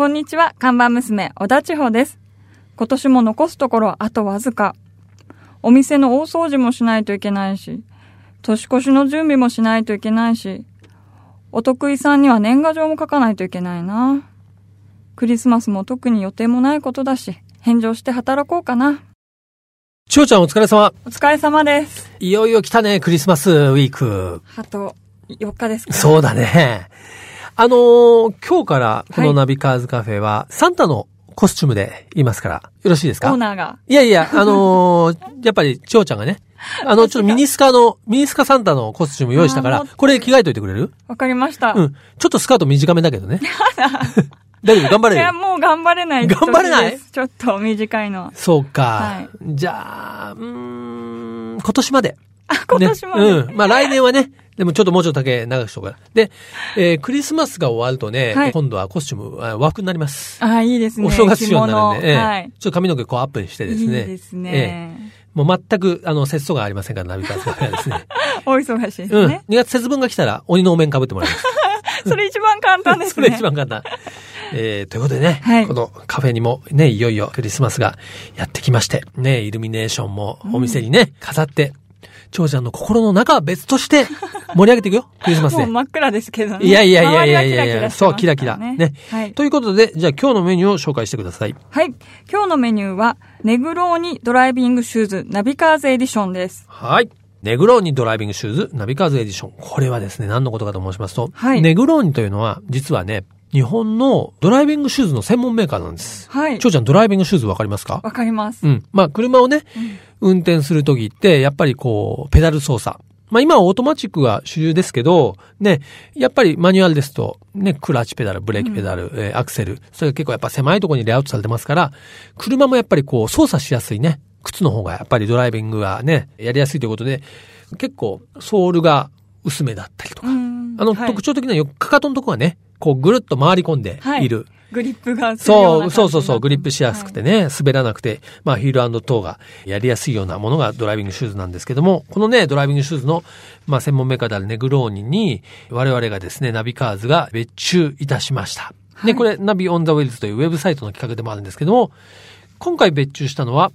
こんにちは、看板娘、小田千穂です。今年も残すところあとわずか。お店の大掃除もしないといけないし、年越しの準備もしないといけないし、お得意さんには年賀状も書かないといけないな。クリスマスも特に予定もないことだし、返上して働こうかな。ちょうちゃんお疲れ様。お疲れ様です。いよいよ来たね、クリスマスウィーク。あと4日ですかそうだね。あのー今日からこのナビカーズカフェは、サンタのコスチュームでいますから、よろしいですオーかナーが。いやいや、あのーやっぱり、ちょうちゃんがね、あの、ちょっとミニスカの、ミニスカサンタのコスチューム用意したからこれ着替えといてくれる？わかりました。うん。ちょっとスカート短めだけどね。大丈夫？頑張れいや、るもう頑張れない頑張れない？ちょっと短いのは。そうか。はいじゃあ、うーん、今年まで。あ、今年まで。ねうん。まあ来年はね、でもちょっともうちょっとだけ長くしとくから。で、えークリスマスが終わるとね、はい今度はコスチューム、あ和服になります。あ、いいですね。お正月仕様になるんで、ええ着物はい。ちょっと髪の毛こうアップにしてですね。いいですええね。もう全く、あの、節操がありませんから、ナビカーズカフェはですね。お忙しいですうん。ね。2月節分が来たら、鬼のお面被ってもらいます。それ一番簡単ですそね。れ一番簡単。えー、ということでね、はいこのカフェにもね、いよいよクリスマスがやってきまして、ね、イルミネーションもお店にね、飾って、長ちゃんの心の中は別として 盛り上げていくよ、クリスマスでもう。真っ暗ですけどね。いやいやいやいやいやいや、そう、キラキラ。ね。はい。ということで、じゃあ今日のメニューを紹介してください。はい。今日のメニューは、ネグローニドライビングシューズナビカーズエディションです。はい。ネグローニドライビングシューズナビカーズエディション。これはですね、何のことかと申しますと、はいネグローニというのは、実はね、日本のドライビングシューズの専門メーカーなんです。はいちょ。うちゃん、ドライビングシューズわかりますか？わかります。うん。まあ、車をね、運転するときって、やっぱりこう、ペダル操作。まあ今はオートマチックが主流ですけど、ね、やっぱりマニュアルですと、ね、クラッチペダル、ブレーキペダル、えーアクセル、それが結構やっぱ狭いところにレイアウトされてますから、車もやっぱりこう操作しやすいね、靴の方がやっぱりドライビングはね、やりやすいということで、結構ソールが薄めだったりとか、うんあの、はい特徴的なよかかとのとこはね、こうぐるっと回り込んでいる。グリップがそうそうそうそう、グリップしやすくてね。ね、滑らなくて、まあヒールトーがやりやすいようなものがドライビングシューズなんですけども、このね、ドライビングシューズの、まあ専門メーカーであるネグローニに、我々がですね、ナビカーズが別注いたしました。で、これ、ナビオンザウィールズというウェブサイトの企画でもあるんですけども、今回別注したのは、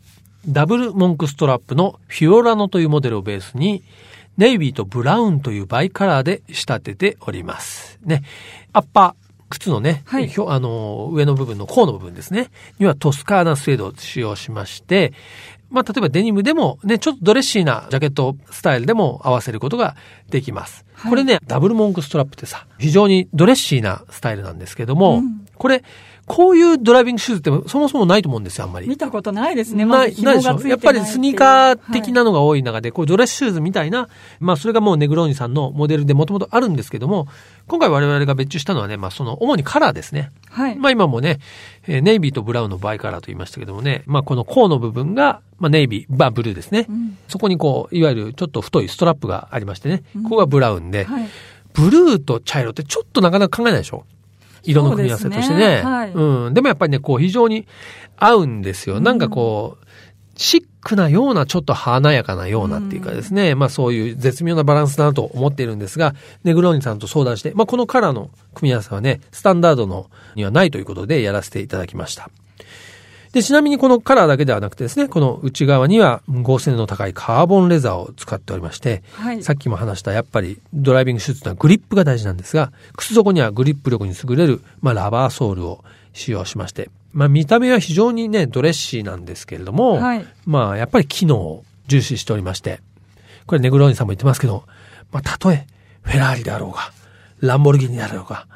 ダブルモンクストラップのフィオラノというモデルをベースに、ネイビーとブラウンというバイカラーで仕立てております。ね。アッパー、靴のね、はいあの、上の部分の甲の部分ですね。にはトスカーナスウェードを使用しまして、まあ、例えばデニムでもね、ちょっとドレッシーなジャケットスタイルでも合わせることができます。はいこれね、ダブルモンクストラップってさ、非常にドレッシーなスタイルなんですけども、うんこれ、こういうドライビングシューズってそもそもないと思うんですよ、あんまり。見たことないですね。ない、まずないでしょ？やっぱりスニーカー的なの。のが多い中で、こういうドレスシューズみたいな、まあそれがもうネグローニさんのモデルでもともとあるんですけども、今回我々が別注したのはね、まあその主にカラーですね。はい。はい。まあ今もね、えーネイビーとブラウンのバイカラーと言いましたけどもね、まあこの甲の部分が、まあネイビー、まあブルーですね。うんそこにこう、いわゆるちょっと太いストラップがありましてね、ここがブラウンで、はい。ブルーと茶色ってちょっとなかなか考えないでしょ？色の組み合わせとしてそうね。はいうん。でもやっぱりね、こう非常に合うんですよ。なんかこう、シックなような、ちょっと華やかなようなっていうかですね。まあそういう絶妙なバランスだなと思っているんですが、ネグローニさんと相談して、まあこのカラーの組み合わせはね、スタンダードのにはないということでやらせていただきました。で、ちなみにこのカラーだけではなくてですね、この内側には合成の高いカーボンレザーを使っておりまして、はい。さっきも話したやっぱりドライビングシューズというのはグリップが大事なんですが、靴底にはグリップ力に優れる、まあ、ラバーソールを使用しまして、まあ見た目は非常にね、ドレッシーなんですけれども、はいまあやっぱり機能を重視しておりまして、これネグローニさんも言ってますけど、まあたとえフェラーリであろうが、ランボルギーニであろうが、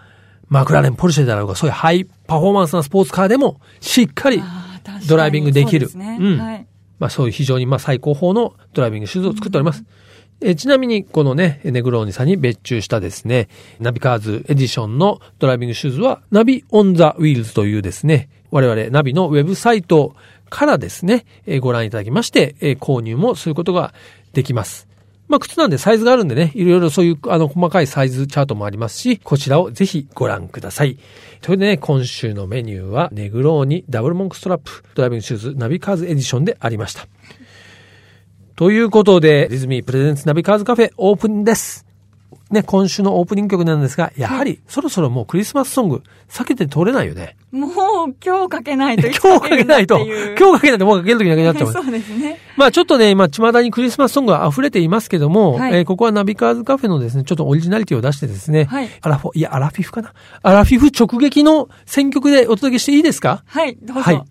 マクラーレン、ポルシェであろうが、そういうハイパフォーマンスなスポーツカーでも、しっかりドライビングできる。ねうんはい。まあそういう非常にまあ最高峰のドライビングシューズを作っております。えーちなみにこのね、ネグローニさんに別注したですね、ナビカーズエディションのドライビングシューズは、ナビ on the Wheels というですね、我々ナビのウェブサイトからですね、えーご覧いただきまして、えー購入もすることができます。まあ、靴なんでサイズがあるんでね、いろいろそういう、あの、細かいサイズチャートもありますし、こちらをぜひご覧ください。それでね、今週のメニューは、ネグローニダブルモンクストラップ、ドライビングシューズナビカーズエディションでありました。ということで、リズミープレゼンツナビカーズカフェオープンです。ね、今週のオープニング曲なんですが、やはり、そろそろもうクリスマスソング、避けて通れないよね。もう今日かけないといつ 今日かけないと、今日かけないともうかける時なくなっちゃう。そうですね。まあちょっとね、今、巷にクリスマスソングが溢れていますけども、はいえーここはナビカーズカフェのですね、ちょっとオリジナリティを出してですね、はいアラフォ、いや、アラフィフかな？アラフィフ直撃の選曲でお届けしていいですか？はい、どうぞ。はい。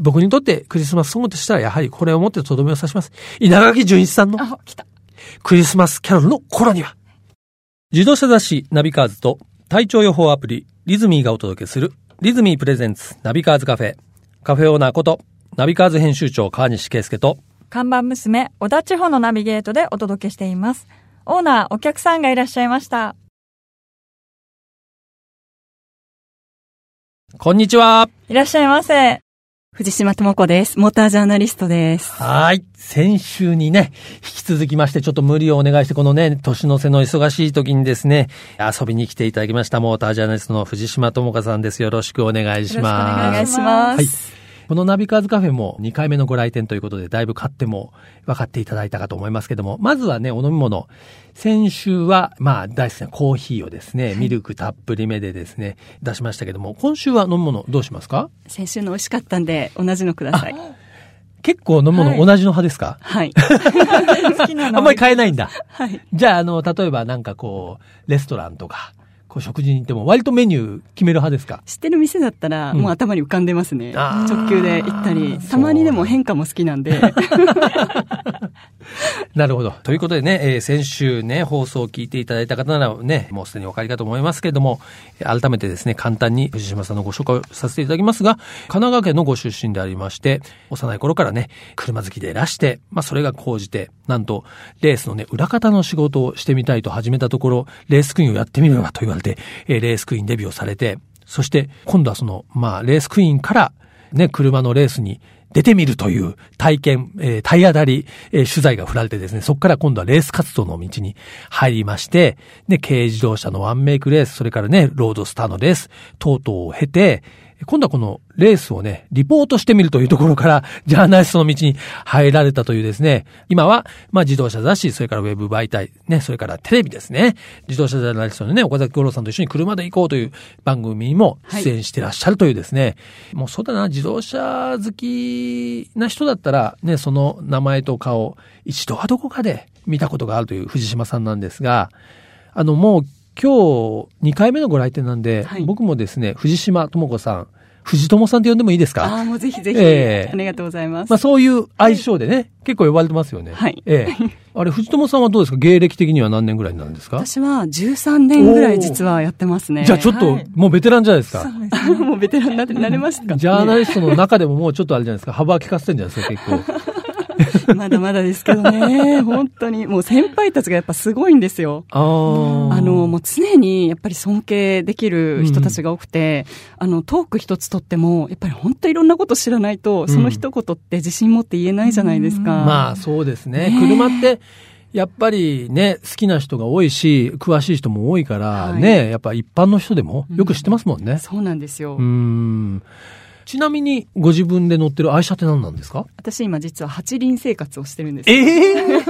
僕にとってクリスマスソングとしたらやはりこれをもってとどめを刺します。稲垣潤一さんのあ、来た。クリスマスキャロルの頃には。自動車雑誌ナビカーズと体調予報アプリリズミーがお届けするリズミープレゼンツナビカーズカフェ。カフェオーナーことナビカーズ編集長川西圭介と看板娘、小田千穂のナビゲートでお届けしています。オーナー、お客さんがいらっしゃいました。こんにちは。いらっしゃいませ。藤島智子です。モータージャーナリストです。はい。先週にね、引き続きまして、ちょっと無理をお願いして、このね、年の瀬の忙しい時にですね、遊びに来ていただきました、モータージャーナリストの藤島智香さんです。よろしくお願いしよろしくおます。願いします。はいこのナビカーズカフェも2回目のご来店ということで、だいぶ買っても分かっていただいたかと思いますけども、まずはね、お飲み物。先週は、まあ、大好きなコーヒーをですね、ミルクたっぷりめでですね、出しましたけども、今週は飲み物どうしますか？先週の美味しかったんで、同じのください。結構飲み物はい同じの派ですか、はい。あんまり買えないんだ。はい。じゃあ、あの、例えばなんかこう、レストランとか、こう食事に行っても割とメニュー決める派ですか？知ってる店だったら、うん。もう頭に浮かんでますね。あー。直球で行ったりたまにでも変化も好きなんで、なるほど。ということでね、えー先週ね、放送を聞いていただいた方ならね、もうすでにお分かりかと思いますけれども、改めてですね、簡単に藤島さんのご紹介をさせていただきますが、神奈川県のご出身でありまして、幼い頃からね、車好きでいらして、まあそれが高じて、なんと、レースのね、裏方の仕事をしてみたいと始めたところ、レースクイーンをやってみればと言われて、えーレースクイーンデビューをされて、そして、今度はその、まあ、レースクイーンから、ね、車のレースに出てみるという体験、えー体当たり、えー取材が振られてですね、そこから今度はレース活動の道に入りまして、で、軽自動車のワンメイクレース、それからね、ロードスターのレース、等々を経て、今度はこのレースをね、リポートしてみるというところから、ジャーナリストの道に入られたというですね、今は、まあ自動車雑誌、それからウェブ媒体、ね、それからテレビですね、自動車ジャーナリストのね、岡崎五郎さんと一緒に車で行こうという番組にも出演してらっしゃるというですね、もうそうだな、自動車好きな人だったら、ね、その名前と顔、一度はどこかで見たことがあるという藤島さんなんですが、あの、もう今日2回目のご来店なんで、はい僕もですね、藤島智子さん、藤友さんって呼んでもいいですか？ああ、もうぜひぜひ、ええありがとうございます。まあそういう愛称でね、結構呼ばれてますよね。はいええ。あれ、藤友さんはどうですか？芸歴的には何年ぐらいになるんですか？私は13年ぐらい実はやってますね。じゃあちょっと、はいもうベテランじゃないですか。もうベテランになってなれましたか、ジャーナリストの中でももうちょっとあれじゃないですか？幅利かせてんじゃないですか、結構。まだまだですけどね。本当に。もう先輩たちがやっぱすごいんですよ。あの、もう常にやっぱり尊敬できる人たちが多くて、あの、トーク一つとっても、やっぱり本当いろんなこと知らないと、その一言って自信持って言えないじゃないですか。まあそうですね。ねえ車って、やっぱりね、好きな人が多いし、詳しい人も多いから、はいね、やっぱ一般の人でもよく知ってますもんね。そうなんですよ。うーん。ちなみに、ご自分で乗ってる愛車って何なんですか？私今実は八輪生活をしてるんですえよ。え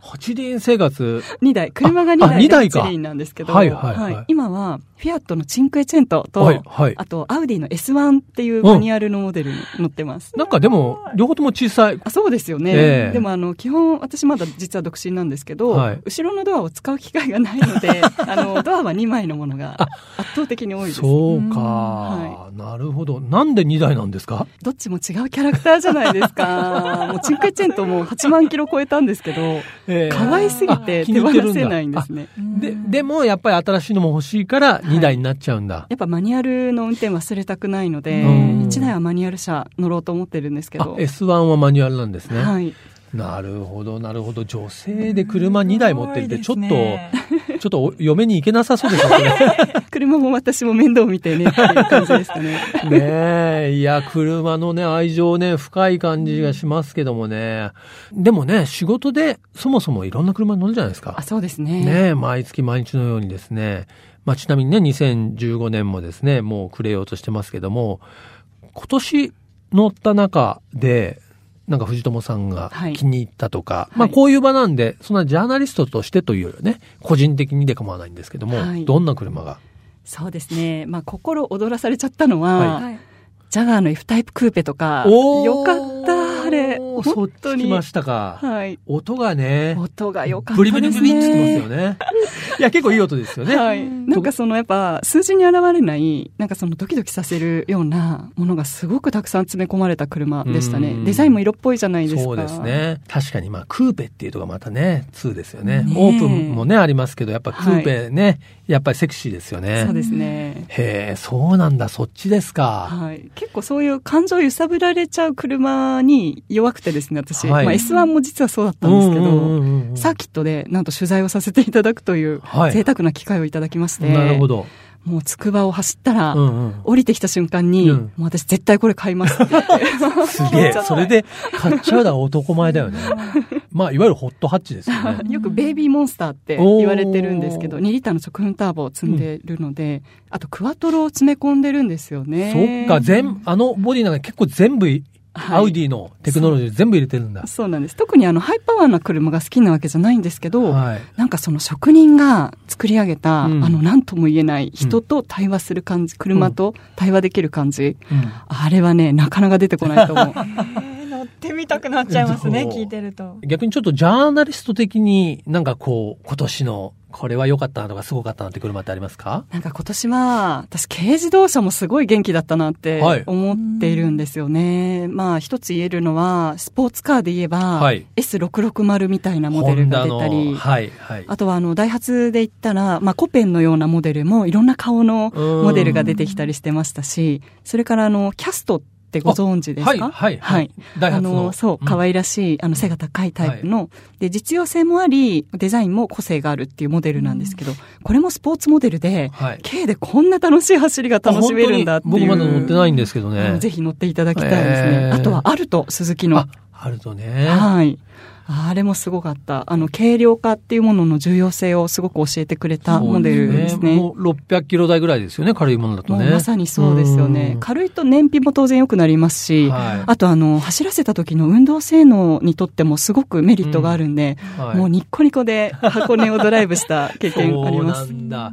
八輪生活。2台、車が2あ台二台か。八輪なんですけど、はいはい。はい。今はフィアットのチンクエチェントと、はいはい。あとアウディの S1 っていうマニュアルのモデルに乗ってます。なんかでも、両方とも小さい。あそうですよね、ええ。でもあの基本私まだ実は独身なんですけど、はい。後ろのドアを使う機会がないので あのドアは2枚のものが圧倒的に多いです。そうか、はなるほど。なんで2台なんですか？どっちも違うキャラクターじゃないですか。もうチンクエチェントも8万キロ超えたんですけどええ。可愛すぎて手放せないんですね。で、でもやっぱり新しいのも欲しいから2台になっちゃうんだ。やっぱマニュアルの運転忘れたくないので、うん1台はマニュアル車乗ろうと思ってるんですけあ、ど。S1 はマニュアルなんですね。はい。なるほど、なるほど。女性で車2台持ってるって、ちょっと、ねちょっとお嫁に行けなさそうですよ、これ。車も私も面倒見てねっていう感じですかね。ねえ、いや、車のね、愛情ね、深い感じがしますけどもね。でもね、仕事でそもそもいろんな車に乗るじゃないですかあ、。そうですね。ねえ、毎月毎日のようにですね。まあ、ちなみにね、2015年もですね、もう暮れようとしてますけども、今年乗った中で、なんか藤友さんがはい気に入ったとか、いまあこういう場なんで、そんなジャーナリストとしてというよりはね、個人的にで構わないんですけども、はいどんな車が？そうですね。まあ、心躍らされちゃったのは、ははい。ジャガーの F タイプクーペとか、よかった、あれ。本当に。ましたか。はい。音がね、音が良かったブですね。リブリブリって言ってますよね。いや、結構いい音ですよね。はい。なんかそのやっぱ数字に現れない、なんかそのドキドキさせるようなものがすごくたくさん詰め込まれた車でしたねうん。デザインも色っぽいじゃないですか。そうです。ね。確かに、まあ、クーペっていうとがまたね、2ですよね。ねえオープンもね、ありますけど、やっぱクーペね、やっぱりセクシーですよね。そうですね。へえ、そうなんだ、そっちですか。はい。結構そういう感情揺さぶられちゃう車に弱くてですね、私。はいまあ S1 も実はそうだったんですけど、サーキットでなんと取材をさせていただくというはい贅沢な機会をいただきまして、なるほど。もうつくばを走ったら、うんうん。降りてきた瞬間に、うんもう私絶対これ買いますって言って。すげえ。それで買っちゃうのは男前だよね。まあ、いわゆるホットハッチですよね。よくベイビーモンスターって言われてるんですけど、おー2リッターの直噴ターボを積んでるので、あとクワトロを詰め込んでるんですよね。そっか、全、あのボディなんか結構全部、はいアウディのテクノロジー全部入れてるんだ。そうなんです。特にあのハイパワーな車が好きなわけじゃないんですけど、はい。なんかその職人が作り上げた、うんあの何とも言えない人と対話する感じ、車と対話できる感じ、うんあれはね、なかなか出てこないと思う。ってみたくなっちゃいますね、聞いてると。逆にちょっとジャーナリスト的になんかこう、今年のこれは良かったなとかすごかったなって車ってありますか？なんか今年は、私軽自動車もすごい元気だったなってはい思っているんですよね。まあ一つ言えるのは、スポーツカーで言えば、はい S660 みたいなモデルが出たりの、はい、はい。あとはあの、ダイハツで言ったら、まあコペンのようなモデルもいろんな顔のモデルが出てきたりしてましたし、それからあの、キャストってご存知ですか？はい、はい、はい。あの、そう、可い愛らしい、あの、背が高いタイプの、で、実用性もあり、デザインも個性があるっていうモデルなんですけど、これもスポーツモデルで、はい。軽でこんな楽しい走りが楽しめるんだっていう。僕まだ乗ってないんですけどあねの。ぜひ乗っていただきたいですね。えーあとは、アルト、鈴木のあ。、あるとね。はい。あれもすごかった。あの、軽量化っていうものの重要性をすごく教えてくれたモデルですね。もう600キロ台ぐらいですよね、軽いものだとね。まさにそうですよねう。ん軽いと燃費も当然良くなりますし、はいあとあの、走らせた時の運動性能にとってもすごくメリットがあるんで、はいもうニッコニコで箱根をドライブした経験ありまそうす。なんだ。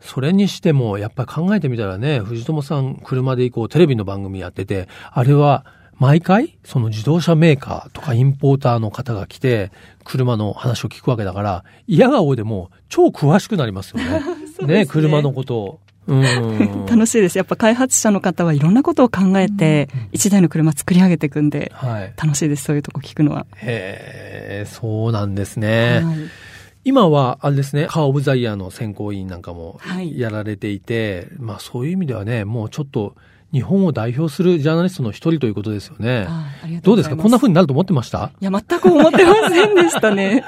それにしても、やっぱり考えてみたらね、藤友さん車で行こうテレビの番組やってて、あれは毎回、その自動車メーカーとかインポーターの方が来て、車の話を聞くわけだから、嫌顔でも超詳しくなりますよね。そうですね車のことを。うん。楽しいです。やっぱ開発者の方はいろんなことを考えて、一台の車作り上げていくんで、はい。楽しいです。そういうとこ聞くのは。へえ、そうなんですね。はい今は、あれですね、カーオブザイヤーの選考委員なんかもはいやられていて、まあそういう意味ではね、もうちょっと日本を代表するジャーナリストの一人ということですよね。あありがとどうですか？こんな風になると思ってましたいや、全く思ってませんでしたね。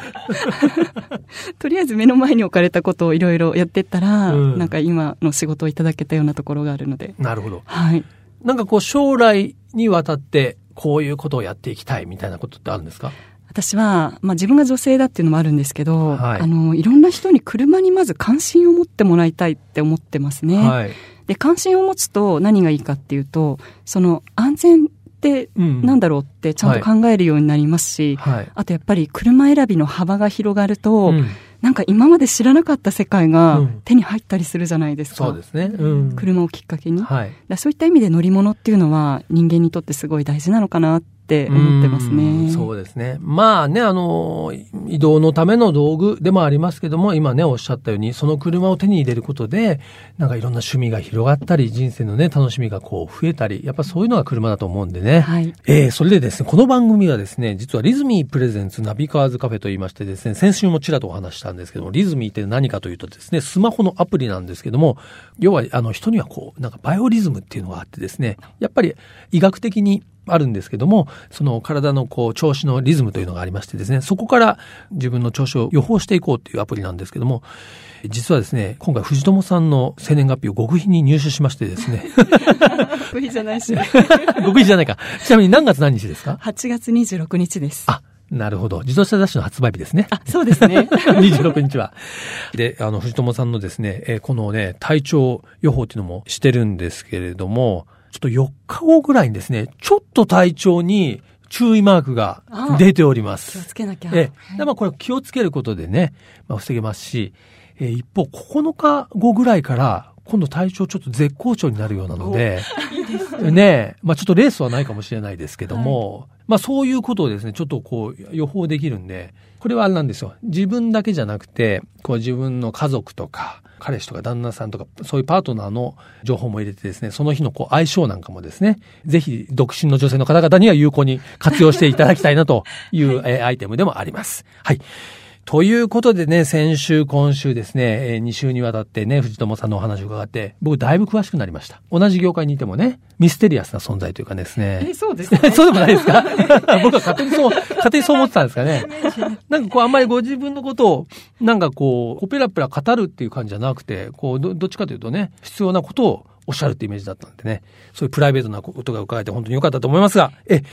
とりあえず目の前に置かれたことをいろいろやってったら、うんなんか今の仕事をいただけたようなところがあるので。なるほど。はい。なんかこう将来にわたってこういうことをやっていきたいみたいなことってあるんですか？私は、まあ自分が女性だっていうのもあるんですけど、はいあの、いろんな人に車にまず関心を持ってもらいたいって思ってますね。はい。で、関心を持つと何がいいかっていうと、その安全ってうんなんだろうってちゃんと考えるようになりますし、はい。あとやっぱり車選びの幅が広がると、うんなんか今まで知らなかった世界がうん手に入ったりするじゃないですか。そうですね。うん。車をきっかけに。はい。らそういった意味で乗り物っていうのは人間にとってすごい大事なのかなって思ってますうんね。そうですね。まあね、あの、移動のための道具でもありますけども、今ね、おっしゃったように、その車を手に入れることで、なんかいろんな趣味が広がったり、人生のね、楽しみがこう増えたり、やっぱそういうのが車だと思うんでね。はい。えー、それでですね、この番組はですね、実はリズミープレゼンツナビカーズカフェと言いましてですね、先週もちらっとお話ししたんですけども、リズミーって何かというとですね、スマホのアプリなんですけども、要は、あの、人にはこう、なんかバイオリズムっていうのがあってですね、やっぱり医学的にあるんですけども、その体のこう、調子のリズムというのがありましてですね、そこから自分の調子を予報していこうっていうアプリなんですけども、実はですね、今回藤友さんの生年月日を極秘に入手しましてですね、不意じゃないし。極秘じゃないか。ちなみに何月何日ですか？8月26日です。あ、なるほど。自動車雑誌の発売日ですね。あ、そうですね。26日は。で、あの、藤友さんのですね、えーこのね、体調予報っていうのもしてるんですけれども、ちょっと4日後ぐらいにですね、ちょっと体調に注意マークが出ております。気をつけなきゃ。ええ。でまあこれ気をつけることでね、まあ防げますし、えー一方9日後ぐらいから今度体調ちょっと絶好調になるようなので、ねえ、まあちょっとレースはないかもしれないですけども、まあそういうことをですね、ちょっとこう予報できるんで、これはあれなんですよ。自分だけじゃなくて、こう自分の家族とか、彼氏とか旦那さんとか、そういうパートナーの情報も入れてですね、その日のこう相性なんかもですね、ぜひ独身の女性の方々には有効に活用していただきたいなという、えアイテムでもあります。はい。ということでね、先週、今週ですね、え2週にわたってね、藤友さんのお話を伺って、僕だいぶ詳しくなりました。同じ業界にいてもね、ミステリアスな存在というかですね。え、そうですね。そうでもないですか？僕は勝手にそう、勝手にそう思ってたんですかね。なんかこう、あんまりご自分のことを、なんかこう、こうペラペラ語るっていう感じじゃなくて、こう、どどっちかというとね、必要なことをおっしゃるってイメージだったんでね、そういうプライベートなことが伺えて本当に良かったと思いますが、え、とい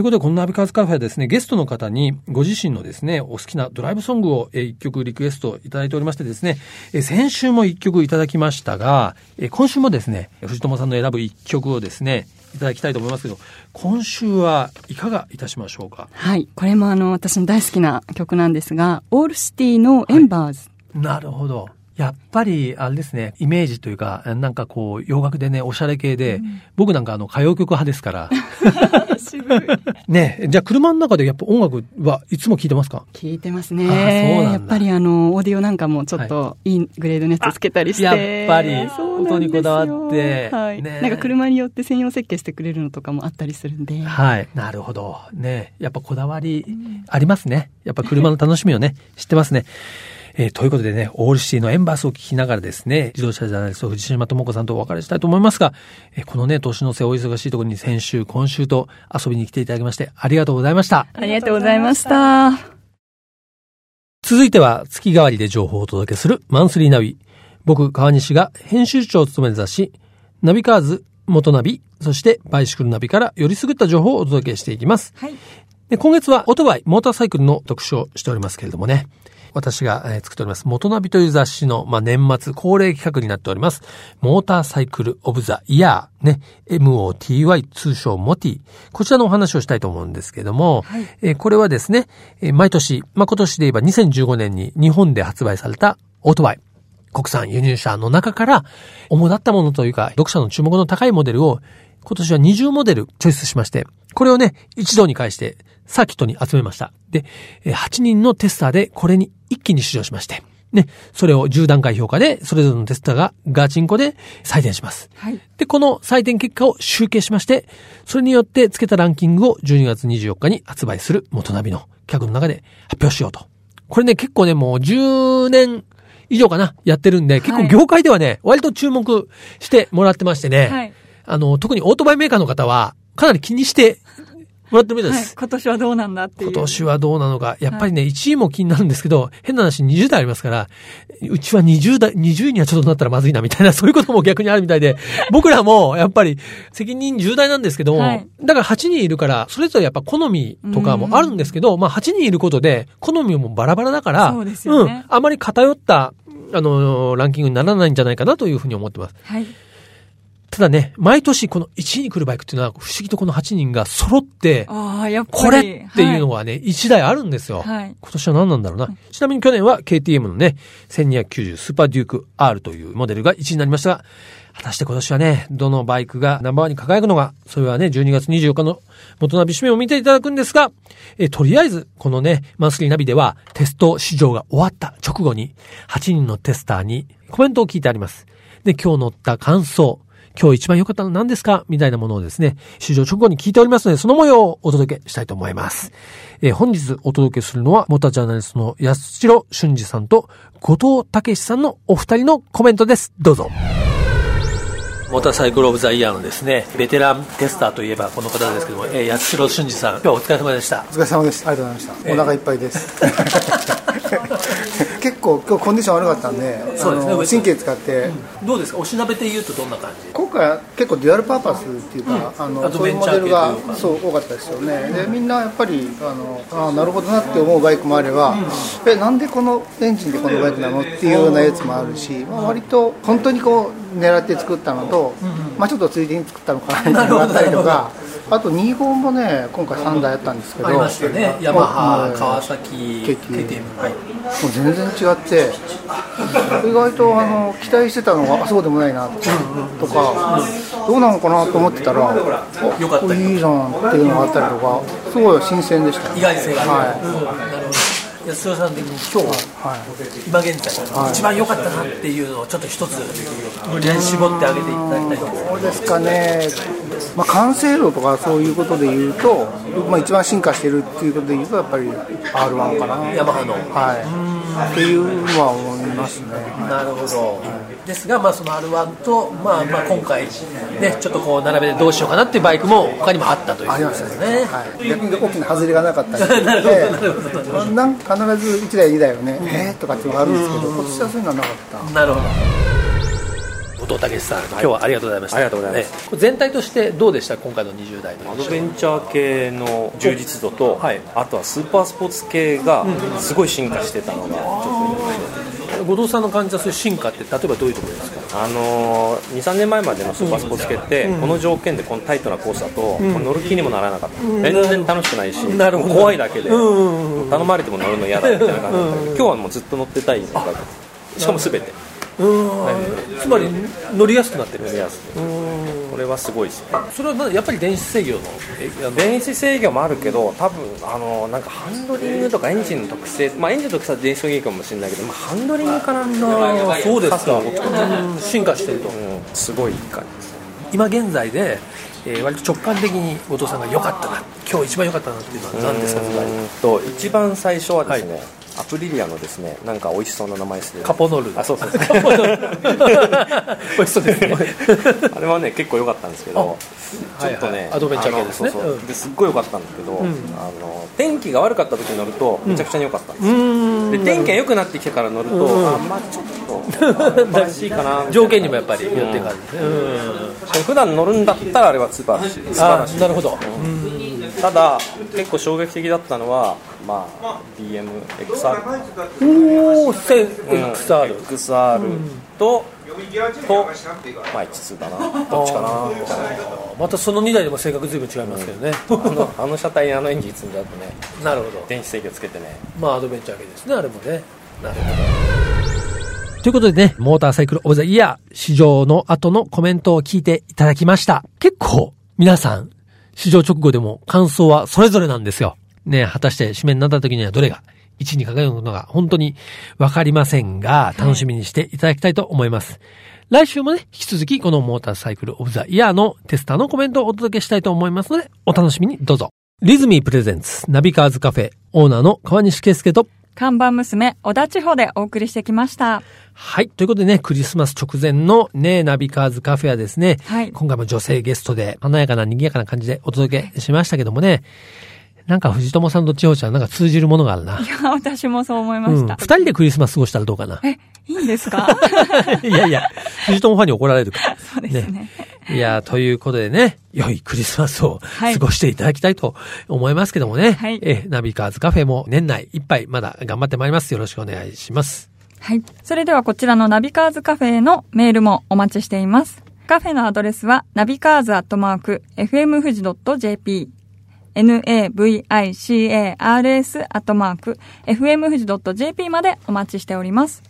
うことで、このナビカーズカフェはですね、ゲストの方にご自身のですね、お好きなドライブソングをえ一曲リクエストいただいておりましてですね、え先週も一曲いただきましたが、え今週もですね、藤友さんの選ぶ一曲をですね、いただきたいと思いますけど、今週はいかがいたしましょうか？はい。これもあの、私の大好きな曲なんですが、オールシティのエンバーズ。なるほど。やっぱり、あれですね、イメージというか、なんかこう、洋楽でね、おしゃれ系で、僕なんかあの、歌謡曲派ですから。ね、じゃあ車の中でやっぱ音楽はいつも聴いてますか？聞いてますね。やっぱりあの、オーディオなんかもちょっといいグレードのやつつけたりして。あやっぱり音にこだわってはい。ねなんか車によって専用設計してくれるのとかもあったりするんで。はい。なるほど。ね。やっぱこだわりありますね。やっぱ車の楽しみをね、知ってますね。えーということでね、オールシティのエンバースを聞きながらですね、自動車ジャーナリスト藤島智子さんとお別れしたいと思いますが、えーこのね、年の瀬お忙しいところに先週、今週と遊びに来ていただきまして、ありがとうございました。ありがとうございました。続いては月替わりで情報をお届けするマンスリーナビ。僕、川西が編集長を務める雑誌、ナビカーズ、元ナビ、そしてバイシクルナビからよりすぐった情報をお届けしていきます。はい。で今月はオートバイ、モーターサイクルの特集をしておりますけれどもね。私が、えー作っております、元ナビという雑誌の、まあ、年末恒例企画になっております。モーターサイクルオブザイヤー、ね、MOTY 通称モティ。こちらのお話をしたいと思うんですけれども、はいえーこれはですね、えー毎年、まあ、今年で言えば2015年に日本で発売されたオートバイ。国産輸入車の中から、主だったものというか、読者の注目の高いモデルを、今年は20モデルチョイスしまして、これをね、一度に返して、サーキットに集めました。で、えー8人のテスターでこれに一気に出場しまして、ね、それを10段階評価で、それぞれのテスターがガチンコで採点します。はい。で、この採点結果を集計しまして、それによって付けたランキングを12月24日に発売する元ナビの企画の中で発表しようと。これね、結構ね、もう10年以上かな、やってるんで、結構業界ではね、割と注目してもらってましてね、はい。あの、特にオートバイメーカーの方は、かなり気にしてもらってるみたいではいす。。今年はどうなんだっていう。今年はどうなのか。やっぱりね、1位も気になるんですけど、変な話20代ありますから、うちは20代、20位にはちょっとなったらまずいなみたいな、そういうことも逆にあるみたいで、僕らもやっぱり責任重大なんですけども、はいだから8人いるから、それぞれやっぱ好みとかもあるんですけど、まあ8人いることで、好みもバラバラだから、そうですよねん、あまり偏った、あの、ランキングにならないんじゃないかなというふうに思ってます。はい。ただね、毎年この1位に来るバイクっていうのは、不思議とこの8人が揃って、ああ、やっぱり。これっていうのはね、1台あるんですよ。はい。今年は何なんだろうな。ちなみに去年は KTM のね、1290スーパーデューク R というモデルが1位になりましたが、果たして今年はね、どのバイクがナンバーワンに輝くのか、それはね、12月24日の元ナビ締めを見ていただくんですが、えとりあえず、このね、マンスリーナビでは、テスト試乗が終わった直後に、8人のテスターにコメントを聞いてあります。で、今日乗った感想、今日一番良かったのは何ですか？みたいなものをですね、試乗直後に聞いておりますので、その模様をお届けしたいと思います。えー本日お届けするのは、モータージャーナリストの安代俊二さんと後藤武さんのお二人のコメントです。どうぞ。モーターサイクルオブザイヤーのですね、ベテランテスターといえばこの方ですけども、えー安代俊二さん、今日はお疲れ様でしたお。疲れ様です。ありがとうございました。お腹いっぱいです。結構今日コンディション悪かったんで、そうですね神経使って、どうですか？おしなべて言うとどんな感じ？今回は結構デュアルパーパスっていうか、あアのそういうモデルがそう多かったですよね。でみんなやっぱりあのあなるほどなって思うバイクもあれば、えなんでこのエンジンでこのバイクなのっていうようなやつもあるし、まあ、割と本当にこう狙って作ったのと、まあちょっとついでに作ったのかなみたいなのがあったりとか。あと2号もね今回3台やったんですけど。ありましたね。ヤマハ、川崎、KTM。はい。もう全然違って。意外とあの期待してたのがあそうでもないなとかどうなのかなと思ってたらあよかったいいじゃんっていうのがあったりとかすごい新鮮でした。意外性がある。はい。うん。なるほど。安代さん的に今日、はい。今現在、一番良かったなっていうのをちょっと一つ、無理やり絞ってあげていただきたいと思います。どうですかね、まあ、完成度とかそういうことで言うと、まあ、一番進化してるっていうことで言うとやっぱり R1 かな。ヤマハの。はい。っていうのは思いますね。なるほど。ですが、まあ、その R1 と、まあ、まあ、今回、ね、ちょっとこう、並べてどうしようかなっていうバイクも、他にもあったという。ありましたね。はい、逆に大きな外れがなかったり。なるほどなるほど。必ず1台2台はね、えーとかっていうのがあるんですけど今年はそういうのはなかった。なるほど。後藤武さん、今日はありがとうございました。ありがとうございます。ね。全体としてどうでした？今回の20代の。アドベンチャー系の充実度と、はい。あとはスーパースポーツ系がすごい進化してたのがちょっ後藤さんの感じたそういう進化って例えばどういうところですか？とあのー23年前までのスーパースポーツ系って、この条件でこのタイトなコースだと、これ乗る気にもならなかった、全然楽しくないし怖いだけで、頼まれても乗るの嫌だみたいな感じだった。けど、今日はもうずっと乗ってたいしかも全てつまり乗りやすくなってる。乗りやすくこれはすごいですねそれはなやっぱり電子制御の電子制御もあるけど多分あのなんかハンドリングとかエンジンの特性、まあ、エンジンの特性は電子制御かもしれないけど、まあ、ハンドリングかなあーそうですか、進化してると。うん。すごいいい感じ。今現在で、えー割と直感的に後藤さんが良かったな今日一番良かったなっていうのは何ですかと一番最初はですね、アプリリアのですねなんか美味しそうな名前ですね。カポノル。あそうそう。そうですね。あれはね結構良かったんですけどちょっとね、はいはいアドベンチャー系ですね。すっごい良かったんですけど、あの天気が悪かった時に乗るとめちゃくちゃに良かったんですよ、で天気が良くなってきてから乗ると、あまあちょっと怪しいかな条件にもやっぱりよって感じですね、うん。普段乗るんだったらあれは素晴らしい素晴あらしいなるほど、ただ結構衝撃的だったのはまあ BMXR おお 1000XR、XR と、と、まあ、H2 だな、どっちかな、みたいな。またその2台でも性格随分違いますけどね、あのあの車体にあのエンジン積んじゃうとね、なるほど。電子制御つけてね、まあアドベンチャー系ですねあれもね。なるほど。ということでね、モーターサイクルオブザイヤー試乗の後のコメントを聞いていただきました。結構皆さん、試乗直後でも感想はそれぞれなんですよ。ね、果たして締めになった時にはどれが1位に輝くのか本当にわかりませんが、楽しみにしていただきたいと思います。来週もね、引き続きこのモーターサイクルオブザイヤーのテスターのコメントをお届けしたいと思いますので、お楽しみにどうぞ。リズミープレゼンツナビカーズカフェオーナーの川西圭介と看板娘、小田千穂でお送りしてきました。はい。ということでね、クリスマス直前のね、ナビカーズカフェはですね、はい今回も女性ゲストで華やかな賑やかな感じでお届けしましたけどもね、なんか藤友さんと千穂ちゃんなんか通じるものがあるな。いや、私もそう思いまうん。した。二人でクリスマス過ごしたらどうかな。え、いいんですか？いやいや、藤友ファンに怒られるから。そうですね。いや、ということでね、良いクリスマスをはい過ごしていただきたいと思いますけどもね。はいえ、ナビカーズカフェも年内いっぱいまだ頑張ってまいります。よろしくお願いします。はい。それではこちらのナビカーズカフェへのメールもお待ちしています。カフェのアドレスは、ナビカーズアットマーク、fm 富士 .jp、navicars アットマーク、fm 富士 .jp までお待ちしております。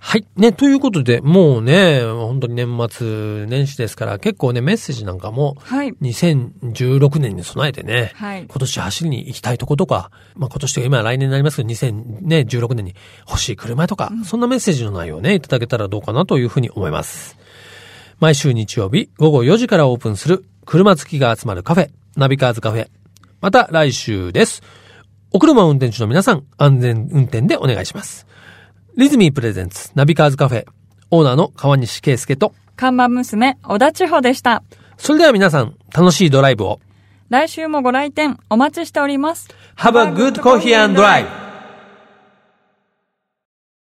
はい。ね、ということで、もうね、本当に年末年始ですから、結構ね、メッセージなんかも、はい。2016年に備えてね、はい今年走りに行きたいとことか、まあ今年とか今は来年になりますけど、2016年に欲しい車とか、そんなメッセージの内容をね、いただけたらどうかなというふうに思います。毎週日曜日午後4時からオープンする車好きが集まるカフェ、ナビカーズカフェ。また来週です。お車運転手の皆さん、安全運転でお願いします。リズミープレゼンツナビカーズカフェ、オーナーの川西圭介と、看板娘、小田千穂でした。それでは皆さん、楽しいドライブを。来週もご来店お待ちしております。Have a good coffee and drive!